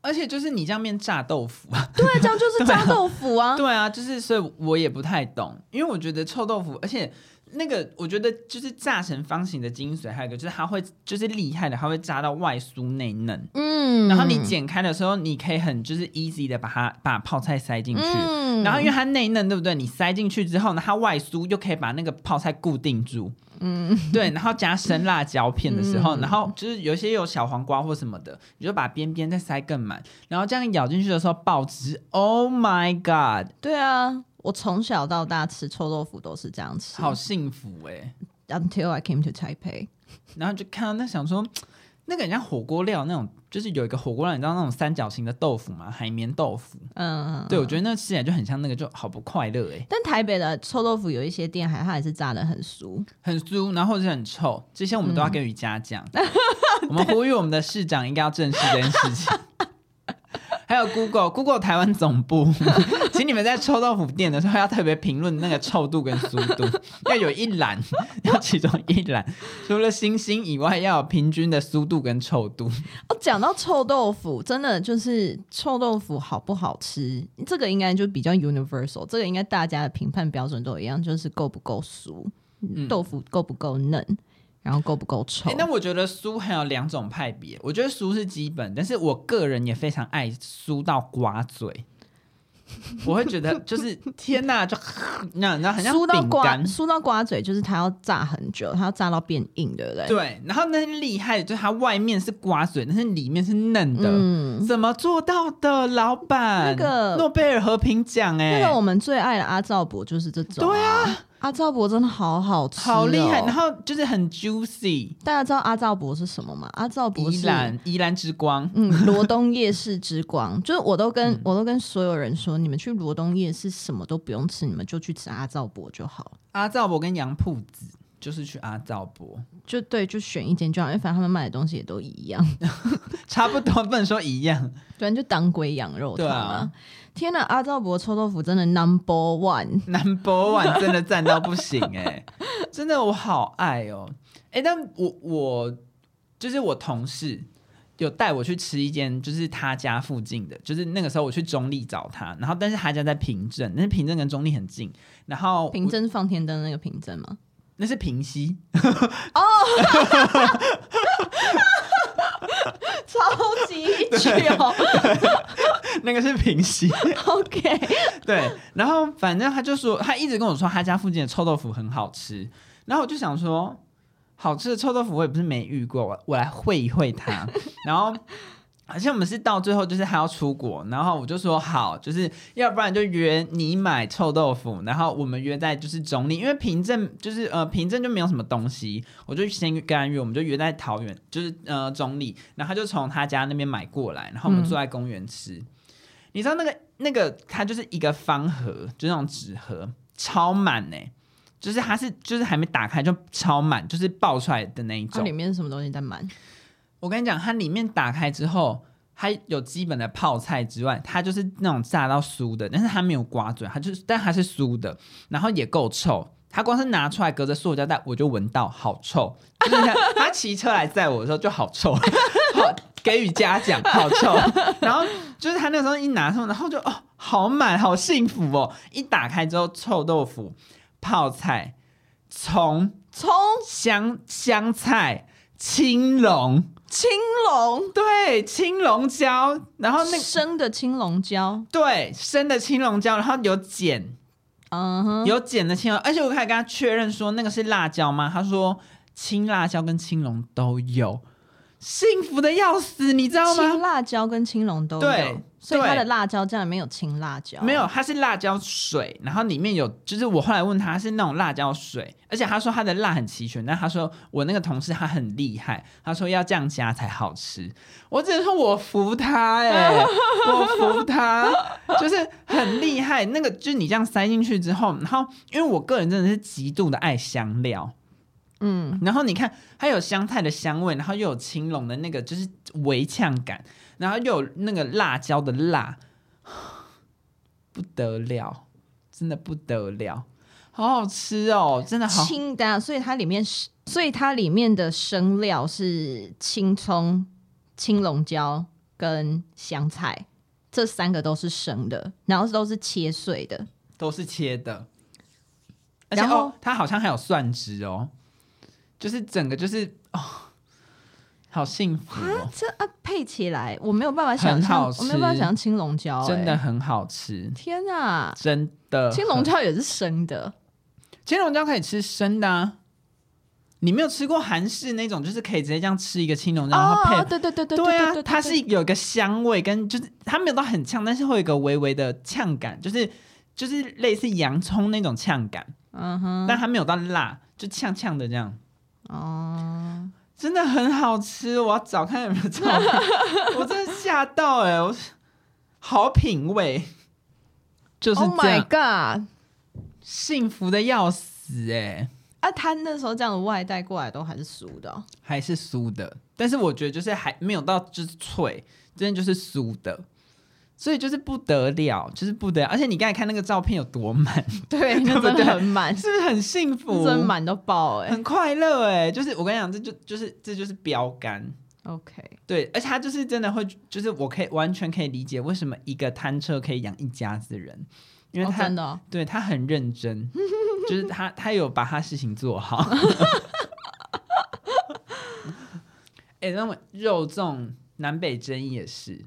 而且就是你这样面炸豆腐。啊，对，这样就是炸豆腐啊，对啊，就是所以我也不太懂，因为我觉得臭豆腐，而且那个我觉得就是炸成方形的精髓，还有一个就是它会就是厉害的，它会炸到外酥内嫩，嗯，然后你剪开的时候，你可以很就是 easy 的把它把泡菜塞进去，嗯，然后因为它内嫩，对不对？你塞进去之后呢，它外酥又可以把那个泡菜固定住。嗯，对，然后加生辣椒片的时候，嗯、然后就是有些有小黄瓜或什么的，你就把边边再塞更满，然后这样咬进去的时候爆汁，Oh my god！对啊，我从小到大吃臭豆腐都是这样吃，好幸福哎！Until I came to Taipei，然后就看到那想说。那个很像火锅料那种，就是有一个火锅料，你知道那种三角形的豆腐吗？海绵豆腐。嗯，对，我觉得那吃起来就很像那个，就好不快乐哎。但台北的臭豆腐有一些店还它还是炸的很酥，很酥，然后就很臭，这些我们都要跟瑜伽讲。嗯、我们呼吁我们的市长应该要正视这件事情。还有 Google Google 台湾总部，请你们在臭豆腐店的时候要特别评论那个臭度跟酥度，要有一栏，要其中一栏，除了星星以外，要有平均的酥度跟臭度。哦，讲到臭豆腐，真的就是臭豆腐好不好吃，这个应该就比较 universal，这个应该大家的评判标准都一样，就是够不够酥，嗯、豆腐够不够嫩。然后够不够臭？那我觉得酥还有两种派别。我觉得酥是基本，但是我个人也非常爱酥到刮嘴。我会觉得 就是天哪，就那那很像酥到瓜，酥到瓜嘴，就是它要炸很久，它要炸到变硬，对不对？对。然后那厉害的就是它外面是瓜嘴，但是里面是嫩的，嗯，怎么做到的，老板？那个诺贝尔和平奖，哎，那个我们最爱的阿赵伯就是这种，对啊。阿照博真的好好吃，好厉害，然后就是很 juicy。大家知道阿照博是什么吗？阿照博是宜兰宜兰之光，嗯，罗东夜市之光。就是我都跟、嗯、我都跟所有人说，你们去罗东夜市什么都不用吃，你们就去吃阿照博就好。阿照博跟杨铺子就是去阿照博，就对，就选一间就好，因为反正他们卖的东西也都一样，差不多，不能说一样。对，就当归羊肉汤啊。天呐，阿赵伯臭豆腐真的 number one，number one 真的赞到不行哎、欸，真的我好爱哦、喔，哎、欸，但我我就是我同事有带我去吃一间，就是他家附近的，就是那个时候我去中立找他，然后但是他家在平镇，但是平镇跟中立很近，然后平镇放天灯那个平镇吗？那是平溪哦。超级久，那个是平息。OK，对，然后反正他就说，他一直跟我说他家附近的臭豆腐很好吃，然后我就想说，好吃的臭豆腐我也不是没遇过，我我来会一会他，然后。而且我们是到最后就是还要出国，然后我就说好，就是要不然就约你买臭豆腐，然后我们约在就是中坜，因为凭证就是呃凭证就没有什么东西，我就先跟他约，我们就约在桃园，就是呃中坜，然后他就从他家那边买过来，然后我们坐在公园吃。嗯、你知道那个那个它就是一个方盒，就那种纸盒，超满呢、欸，就是它是就是还没打开就超满，就是爆出来的那一种。里面是什么东西在满？我跟你讲，它里面打开之后，它有基本的泡菜之外，它就是那种炸到酥的，但是它没有刮嘴，它就是，但它是酥的，然后也够臭。它光是拿出来隔着塑胶袋，我就闻到好臭。就是他他骑车来载我的时候就好臭，好给予嘉奖，好臭。然后就是他那个时候一拿出，然后就哦，好满，好幸福哦。一打开之后，臭豆腐、泡菜、葱、葱、香香菜、青龙。青龙对青龙椒，然后那个、生的青龙椒对生的青龙椒，然后有碱，嗯哼，有碱的青龙，而且我还跟他确认说那个是辣椒吗？他说青辣椒跟青龙都有。幸福的要死，你知道吗？青辣椒跟青龙都有，对，所以它的辣椒酱里面有青辣椒，没有，它是辣椒水，然后里面有，就是我后来问他是那种辣椒水，而且他说他的辣很齐全，但他说我那个同事他很厉害，他说要这样加才好吃，我只能说我服他哎、欸，我服他，就是很厉害，那个就是你这样塞进去之后，然后因为我个人真的是极度的爱香料。嗯，然后你看，它有香菜的香味，然后又有青龙的那个就是微呛感，然后又有那个辣椒的辣，不得了，真的不得了，好好吃哦，真的好。清淡。所以它里面是，所以它里面的生料是青葱、青龙椒跟香菜，这三个都是生的，然后都是切碎的，都是切的，然后、哦、它好像还有蒜汁哦。就是整个就是哦，好幸福哦！这啊配起来我没有办法想象，我没有办法想象青龙椒，真的很好吃。天啊，真的，青龙椒也是生的，青龙椒可以吃生的啊。你没有吃过韩式那种，就是可以直接这样吃一个青龙椒，然后配，对对对对对啊，它是有一个香味，跟就是它没有到很呛，但是会有一个微微的呛感，就是就是类似洋葱那种呛感，嗯哼，但它没有到辣，就呛呛的这样。哦，真的很好吃，我要找看有没有照片。我真的吓到哎、欸，我好品味，就是。Oh my god，幸福的要死哎、欸！啊，他那时候这样的外带过来都还是酥的、哦，还是酥的，但是我觉得就是还没有到就是脆，真的就是酥的。所以就是不得了，就是不得了，而且你刚才看那个照片有多满，对，对不对？真的很满，是不是很幸福？真满到爆哎、欸，很快乐哎、欸，就是我跟你讲，这就就是这就是标杆，OK，对，而且他就是真的会，就是我可以完全可以理解为什么一个摊车可以养一家子人，因为他、哦哦、对他很认真，就是他他有把他事情做好。哎、欸，那么肉粽南北争也是。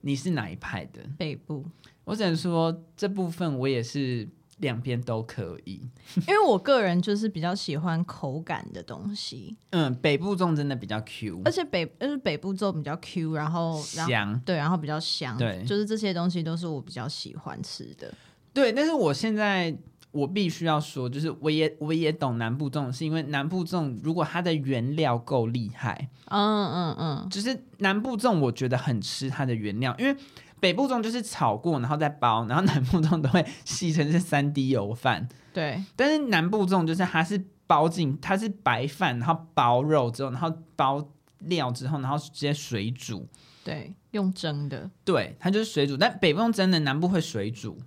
你是哪一派的？北部。我只能说这部分我也是两边都可以，因为我个人就是比较喜欢口感的东西。嗯，北部粽真的比较 Q，而且北就是北部粽比较 Q，然后香，对，然后比较香，对，就是这些东西都是我比较喜欢吃的。对，但是我现在。我必须要说，就是我也我也懂南部粽，是因为南部粽如果它的原料够厉害，嗯嗯嗯，就是南部粽我觉得很吃它的原料，因为北部粽就是炒过然后再包，然后南部粽都会细成是三滴油饭，对，但是南部粽就是它是包进，它是白饭，然后包肉之后，然后包料之后，然后直接水煮，对，用蒸的，对，它就是水煮，但北部粽蒸的南部会水煮。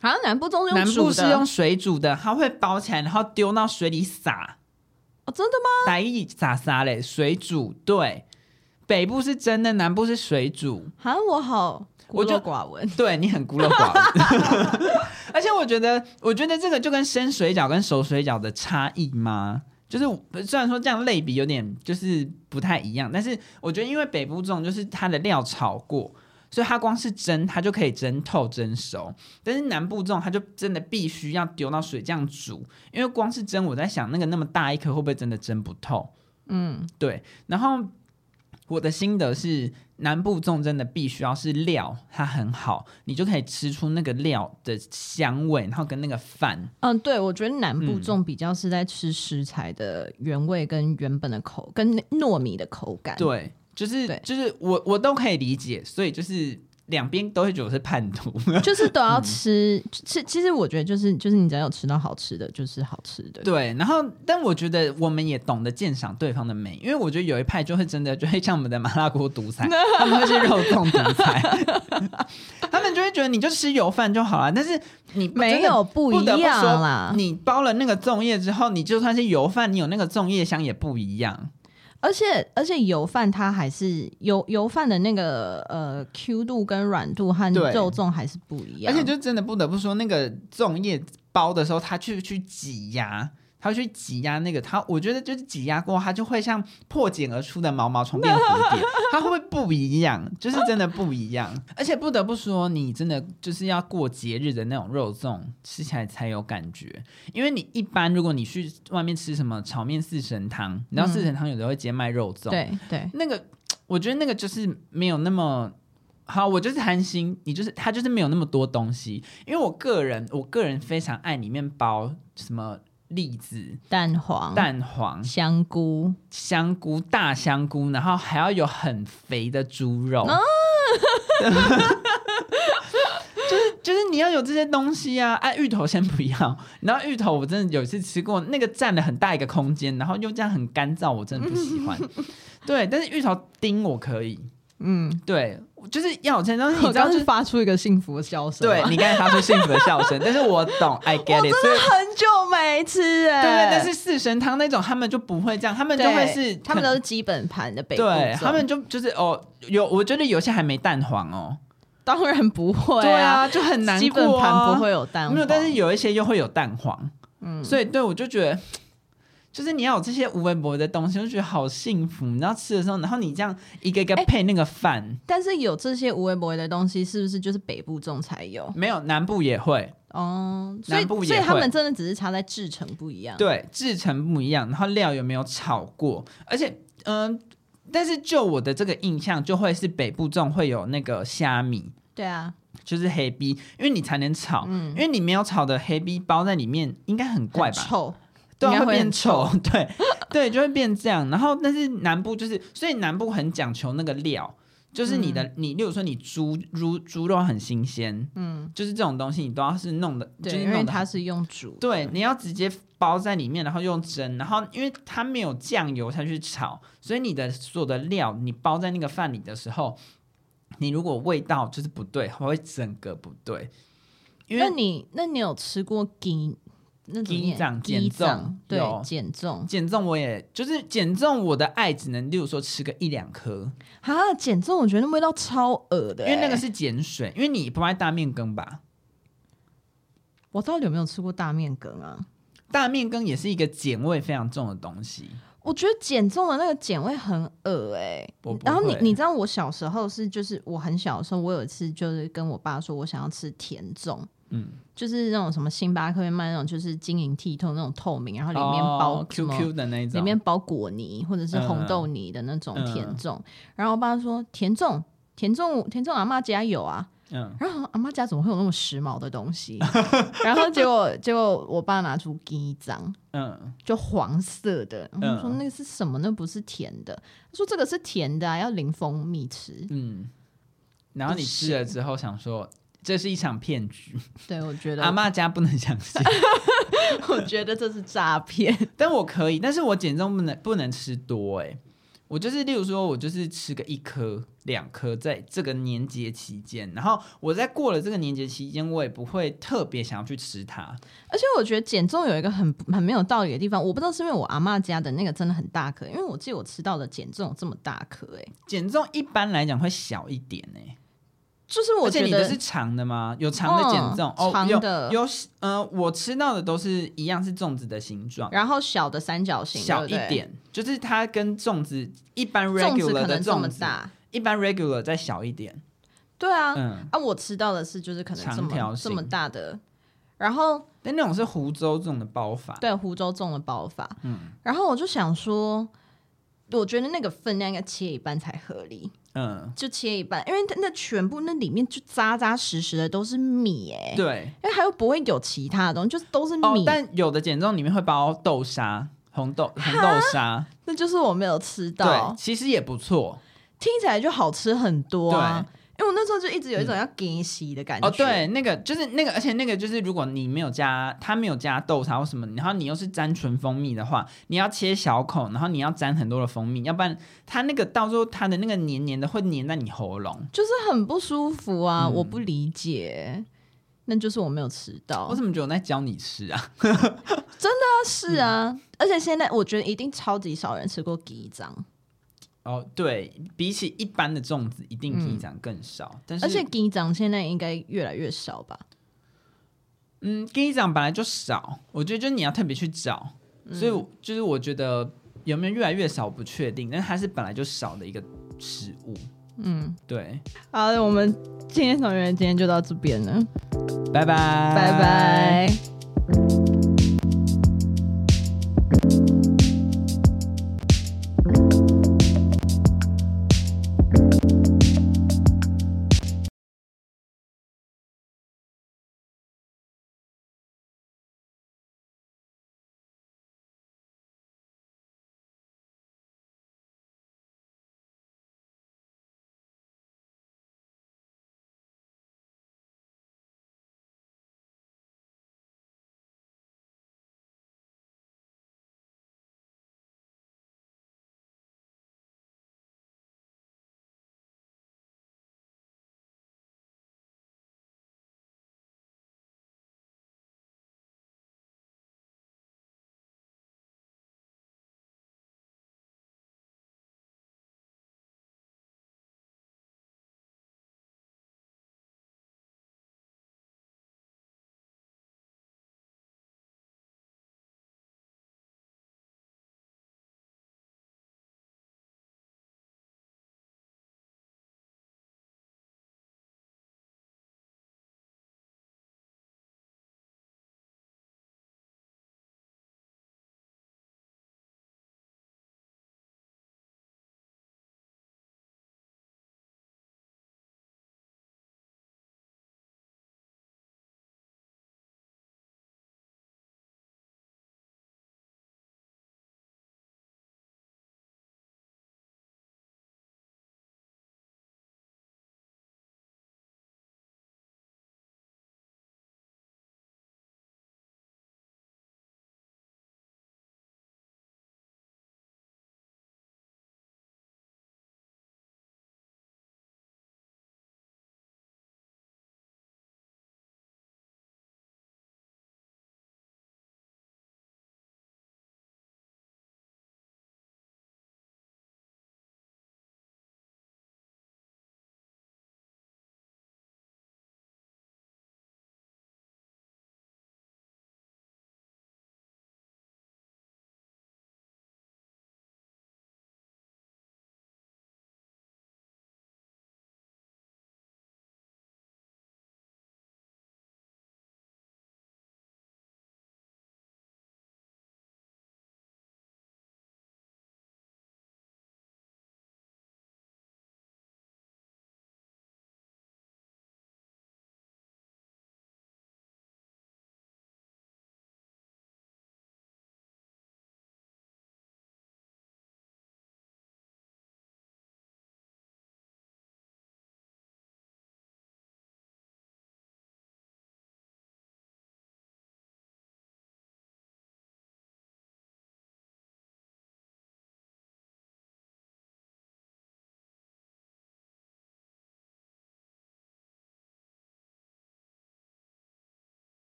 好像南部粽南部是用水煮的，它会包起来，然后丢到水里撒。哦，真的吗？台语撒撒嘞，水煮。对，北部是真的，南部是水煮。好像我好孤陋寡闻。对，你很孤陋寡闻。而且我觉得，我觉得这个就跟生水饺跟熟水饺的差异吗？就是虽然说这样类比有点就是不太一样，但是我觉得因为北部这种就是它的料炒过。所以它光是蒸，它就可以蒸透、蒸熟。但是南部粽，它就真的必须要丢到水这样煮，因为光是蒸，我在想那个那么大一颗会不会真的蒸不透？嗯，对。然后我的心得是，南部粽真的必须要是料它很好，你就可以吃出那个料的香味，然后跟那个饭。嗯，对，我觉得南部粽比较是在吃食材的原味跟原本的口，跟糯米的口感。对。就是就是我我都可以理解，所以就是两边都会觉得我是叛徒，就是都要吃。其、嗯、其实我觉得就是就是你只要有吃到好吃的，就是好吃的。对，然后但我觉得我们也懂得鉴赏对方的美，因为我觉得有一派就会真的就会像我们的麻辣锅独裁，他们会是肉粽独裁，他们就会觉得你就吃油饭就好了。但是你没有不一样啦，你包了那个粽叶之后，你就算是油饭，你有那个粽叶香也不一样。而且而且油饭它还是油油饭的那个呃 Q 度跟软度和肉粽还是不一样。而且就真的不得不说，那个粽叶包的时候，它去去挤压。他会去挤压那个，他我觉得就是挤压过后，它就会像破茧而出的毛毛虫变蝴蝶，它会不会不一样？就是真的不一样。而且不得不说，你真的就是要过节日的那种肉粽，吃起来才有感觉。因为你一般如果你去外面吃什么炒面四神汤，你知道四神汤有的会直接卖肉粽，对对，那个我觉得那个就是没有那么好。我就是贪心，你就是它就是没有那么多东西。因为我个人我个人非常爱里面包什么。栗子、蛋黄、蛋黄、香菇、香菇、大香菇，然后还要有很肥的猪肉，啊、就是就是你要有这些东西啊！哎、啊，芋头先不要，然后芋头我真的有一次吃过，那个占了很大一个空间，然后又这样很干燥，我真的不喜欢。对，但是芋头丁我可以。嗯，对，就是要有这些东西。你知道，就是发出一个幸福的笑声。对，你刚才发出幸福的笑声，但是我懂，I get it。我真的很久没吃哎。对，但是四神汤那种，他们就不会这样，他们就会是，他们都是基本盘的北部。对，他们就就是哦，有，我觉得有些还没蛋黄哦。当然不会，对啊，就很难过。基本盘不会有蛋黄，没有，但是有一些又会有蛋黄。嗯，所以对我就觉得。就是你要有这些无微博的东西，我就觉得好幸福。你知道吃的时候，然后你这样一个一个配那个饭，欸，但是有这些无微博的东西，是不是就是北部种才有？没有，南部也会哦。南部也会，所以他们真的只是差在制成不一样。对，制成不一样，然后料有没有炒过？而且，嗯、呃，但是就我的这个印象，就会是北部种会有那个虾米。对啊，就是黑逼，因为你才能炒，嗯，因为你没有炒的黑逼包在里面，应该很怪吧？臭。对，会变丑，对对，就会变这样。然后，但是南部就是，所以南部很讲求那个料，就是你的，嗯、你，例如说你猪猪猪肉很新鲜，嗯，就是这种东西你都要是弄的，对，就是因为它是用煮，对，你要直接包在里面，然后用蒸，然后因为它没有酱油才去炒，所以你的所有的料你包在那个饭里的时候，你如果味道就是不对，它会整个不对。因为那你那你有吃过鸡？那鸡掌减重，对，减重减重，我也就是减重，我的爱只能，例如说吃个一两颗啊。减重我觉得那味道超恶的，因为那个是碱水，因为你不爱大面羹吧？我到底有没有吃过大面羹啊？大面羹也是一个碱味非常重的东西。我觉得减重的那个碱味很恶哎、欸，然后你你知道我小时候是就是我很小的时候，我有一次就是跟我爸说我想要吃甜粽，嗯，就是那种什么星巴克会卖那种就是晶莹剔透那种透明，然后里面包 QQ 的那种，里面包果泥或者是红豆泥的那种甜粽，嗯、然后我爸说甜粽甜粽甜粽阿妈家有啊。嗯，然后阿妈家怎么会有那么时髦的东西？然后结果结果我爸拿出第一张，嗯，就黄色的，然后说那个是什么？那不是甜的。他说这个是甜的啊，要淋蜂蜜吃。嗯，然后你吃了之后想说这是一场骗局。对，我觉得阿妈家不能相信，我觉得这是诈骗。但我可以，但是我减重不能不能吃多哎、欸。我就是，例如说，我就是吃个一颗、两颗，在这个年节期间，然后我在过了这个年节期间，我也不会特别想要去吃它。而且我觉得减重有一个很很没有道理的地方，我不知道是因为我阿妈家的那个真的很大颗，因为我记得我吃到的减重这么大颗，哎，减重一般来讲会小一点，哎。就是我觉得你的是长的吗？有长的减重？哦，长的。有，有呃，我吃到的都是一样是粽子的形状，然后小的三角形，小一点，对？对就是它跟粽子一般 regular 的粽子，这么大，一般 regular 再小一点。对啊，嗯啊，我吃到的是就是可能这么长条这么大的，然后但那种是湖州粽的包法，对，湖州粽的包法，嗯，然后我就想说，我觉得那个分量应该切一半才合理。嗯，就切一半，因为它那全部那里面就扎扎实实的都是米哎、欸，对，因为它又不会有其他的东西，就是都是米。哦、但有的减重里面会包豆沙，红豆红豆沙，那就是我没有吃到。对，其实也不错，听起来就好吃很多啊。因为我那时候就一直有一种要给洗的感觉。哦，对，那个就是那个，而且那个就是，如果你没有加，它没有加豆沙或什么，然后你又是沾纯蜂蜜的话，你要切小口，然后你要沾很多的蜂蜜，要不然它那个到时候它的那个黏黏的会黏在你喉咙，就是很不舒服啊！嗯、我不理解，那就是我没有吃到。我怎么觉得我在教你吃啊？真的啊，是啊，嗯、而且现在我觉得一定超级少人吃过鸡掌。哦，对，比起一般的粽子，一定鸡掌更少。嗯、但是，而且鸡掌现在应该越来越少吧？嗯，鸡掌本来就少，我觉得就是你要特别去找，嗯、所以就是我觉得有没有越来越少不确定，但是它是本来就少的一个食物。嗯，对。好，我们今天同学今天就到这边了，拜拜，拜拜。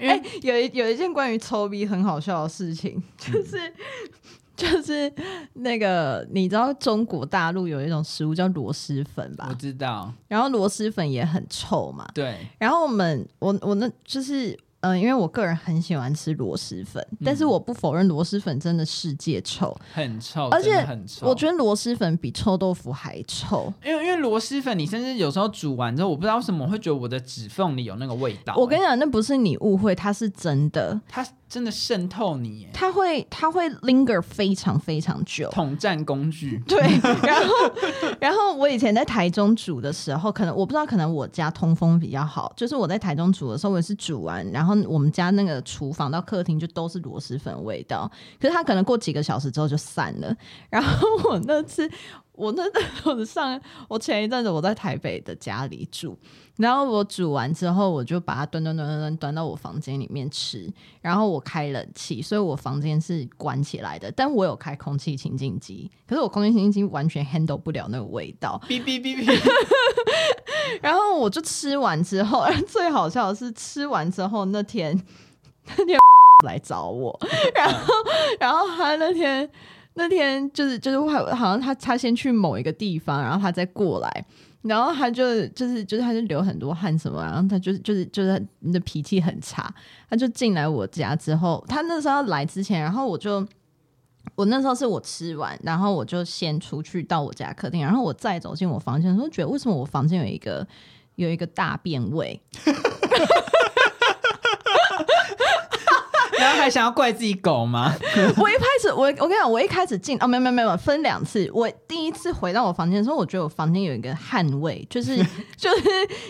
哎、欸，有一有一件关于臭逼很好笑的事情，就是、嗯、就是那个你知道中国大陆有一种食物叫螺蛳粉吧？我知道。然后螺蛳粉也很臭嘛。对。然后我们我我那就是。嗯、呃，因为我个人很喜欢吃螺蛳粉，嗯，但是我不否认螺蛳粉真的世界臭，很臭，而且很臭。我觉得螺蛳粉比臭豆腐还臭，因为因为螺蛳粉，你甚至有时候煮完之后，我不知道为什么我会觉得我的指缝里有那个味道。我跟你讲，那不是你误会，它是真的，它真的渗透你，它会它会 linger 非常非常久。统战工具，对。然后 然后我以前在台中煮的时候，可能我不知道，可能我家通风比较好，就是我在台中煮的时候，我也是煮完，然后。我们家那个厨房到客厅就都是螺蛳粉味道，可是它可能过几个小时之后就散了。然后我那次，我那 我的上，我前一阵子我在台北的家里煮，然后我煮完之后，我就把它端端端端端端到我房间里面吃。然后我开冷气，所以我房间是关起来的，但我有开空气清净机，可是我空气清净机完全 handle 不了那个味道。哔哔哔哔。然后我就吃完之后，最好笑的是吃完之后那天，那天来找我，然后然后他那天那天就是就是好像他他先去某一个地方，然后他再过来，然后他就就是就是他就流很多汗什么，然后他就是就是就是你的脾气很差，他就进来我家之后，他那时候来之前，然后我就。我那时候是我吃完，然后我就先出去到我家客厅，然后我再走进我房间的时候，觉得为什么我房间有一个有一个大便味。然后还想要怪自己狗吗？我一开始，我我跟你讲，我一开始进哦，没有没有没有，分两次。我第一次回到我房间的时候，我觉得我房间有一个汗味，就是 就是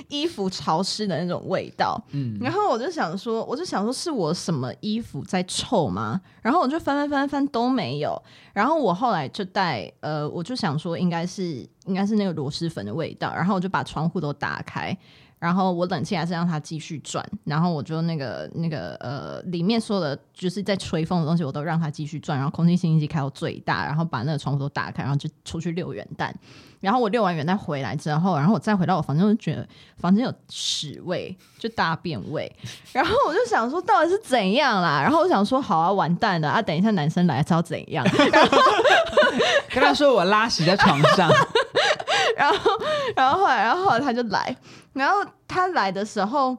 衣服潮湿的那种味道。嗯，然后我就想说，我就想说是我什么衣服在臭吗？然后我就翻翻翻翻都没有。然后我后来就带呃，我就想说应该是应该是那个螺蛳粉的味道。然后我就把窗户都打开。然后我冷气还是让它继续转，然后我就那个那个呃，里面所有的就是在吹风的东西，我都让它继续转，然后空气清新机开到最大，然后把那个窗户都打开，然后就出去溜元旦。然后我遛完元旦回来之后，然后我再回到我房间，我就觉得房间有屎味，就大便味。然后我就想说，到底是怎样啦？然后我想说，好啊，完蛋了啊！等一下男生来，知道怎样？然 后跟他说我拉屎在床上。然后，然后后来，然后后来他就来。然后他来的时候，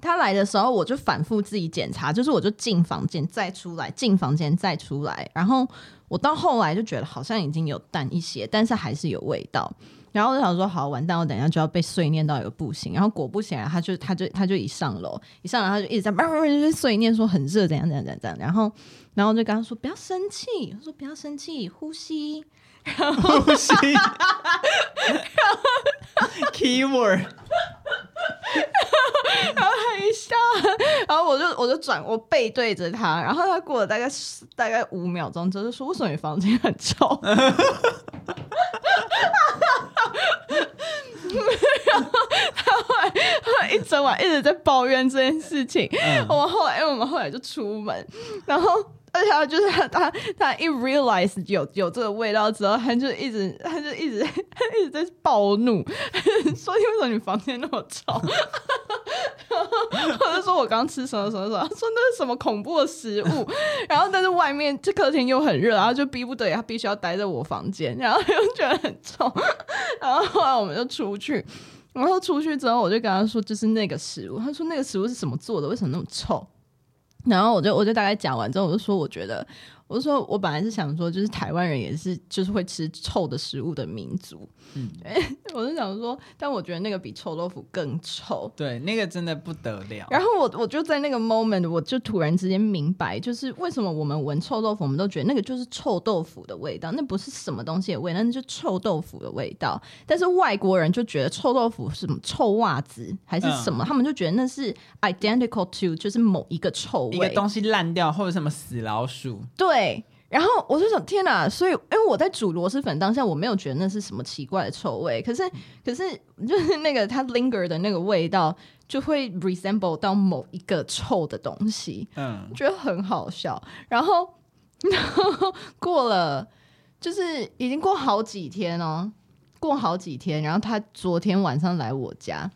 他来的时候，我就反复自己检查，就是我就进房间再出来，进房间再出来。然后我到后来就觉得好像已经有淡一些，但是还是有味道。然后我就想说，好，完蛋，我等一下就要被碎念到一个不行。然后果不其然，他就他就他就一上楼，一上楼他就一直在慢慢慢碎念说很热，怎样怎样怎样怎样。然后然后就跟他说不要生气，他说不要生气，呼吸。然后呼吸，keyword，然后他一笑，然后我就我就转我背对着他，然后他过了大概大概五秒钟之后就说：“为什么你房间很臭？”然后他后来他一整晚一直在抱怨这件事情。嗯、我们后来因为我们后来就出门，然后。而且他就是他，他他一 realize 有有这个味道之后，他就一直，他就一直，一直在暴怒，说你为什么你房间那么臭？或者说我刚吃什么什么什么？他说那是什么恐怖的食物？然后但是外面这客厅又很热，然后就逼不得已，他必须要待在我房间，然后又觉得很臭。然后后来我们就出去，然后出去之后我就跟他说，就是那个食物。他说那个食物是什么做的？为什么那么臭？然后我就我就大概讲完之后，我就说我觉得，我就说我本来是想说，就是台湾人也是就是会吃臭的食物的民族。嗯，我是想说，但我觉得那个比臭豆腐更臭。对，那个真的不得了。然后我我就在那个 moment，我就突然之间明白，就是为什么我们闻臭豆腐，我们都觉得那个就是臭豆腐的味道，那不是什么东西的味道，那就是臭豆腐的味道。但是外国人就觉得臭豆腐是什么臭袜子还是什么，嗯，他们就觉得那是 identical to 就是某一个臭味，一个东西烂掉或者什么死老鼠。对。然后我就想，天哪！所以，因为我在煮螺蛳粉当下，我没有觉得那是什么奇怪的臭味。可是，可是，就是那个它 linger 的那个味道，就会 resemble 到某一个臭的东西。嗯，觉得很好笑。然后，然后过了，就是已经过好几天哦，过好几天。然后他昨天晚上来我家，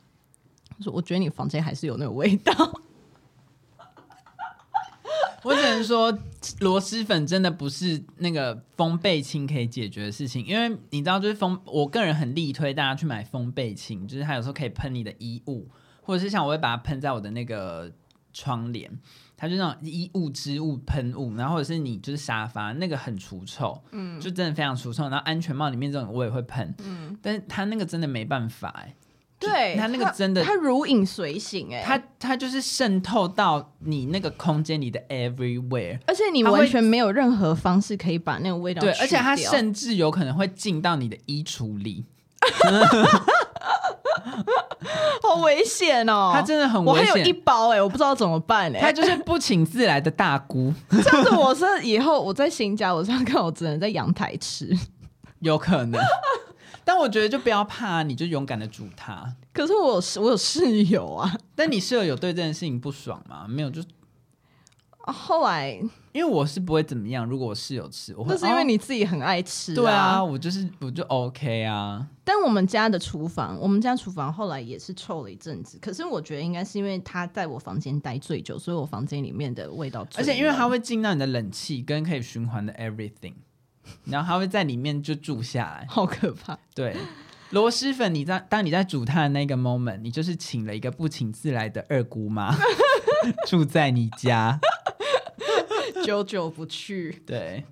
他说：“我觉得你房间还是有那个味道。” 我只能说，螺蛳粉真的不是那个风贝清可以解决的事情，因为你知道，就是风，我个人很力推大家去买风贝清，就是它有时候可以喷你的衣物，或者是像我会把它喷在我的那个窗帘，它就那种衣物、织物、喷雾，然后或者是你就是沙发那个很除臭，嗯，就真的非常除臭。然后安全帽里面这种我也会喷，嗯，但是它那个真的没办法哎。对，它那个真的，它如影随形哎，它它就是渗透到你那个空间里的 everywhere，而且你完全没有任何方式可以把那个味道对，而且它甚至有可能会进到你的衣橱里，好危险哦！它真的很危险，我还有一包哎，我不知道怎么办哎，他就是不请自来的大姑。这样子，我是以后我在新家，我这样看我只能在阳台吃，有可能。但我觉得就不要怕，你就勇敢的煮它。可是我有我有室友啊，但你室友有对这件事情不爽吗？没有，就后来因为我是不会怎么样。如果我室友吃，我会，那是因为你自己很爱吃啊。对啊，我就是我就 OK 啊。但我们家的厨房，我们家厨房后来也是臭了一阵子。可是我觉得应该是因为他在我房间待最久，所以我房间里面的味道最，而且因为它会进到你的冷气跟可以循环的 everything。然后他会在里面就住下来，好可怕。对，螺蛳粉，你在当你在煮它的那个 moment，你就是请了一个不请自来的二姑妈 住在你家，久久不去。对，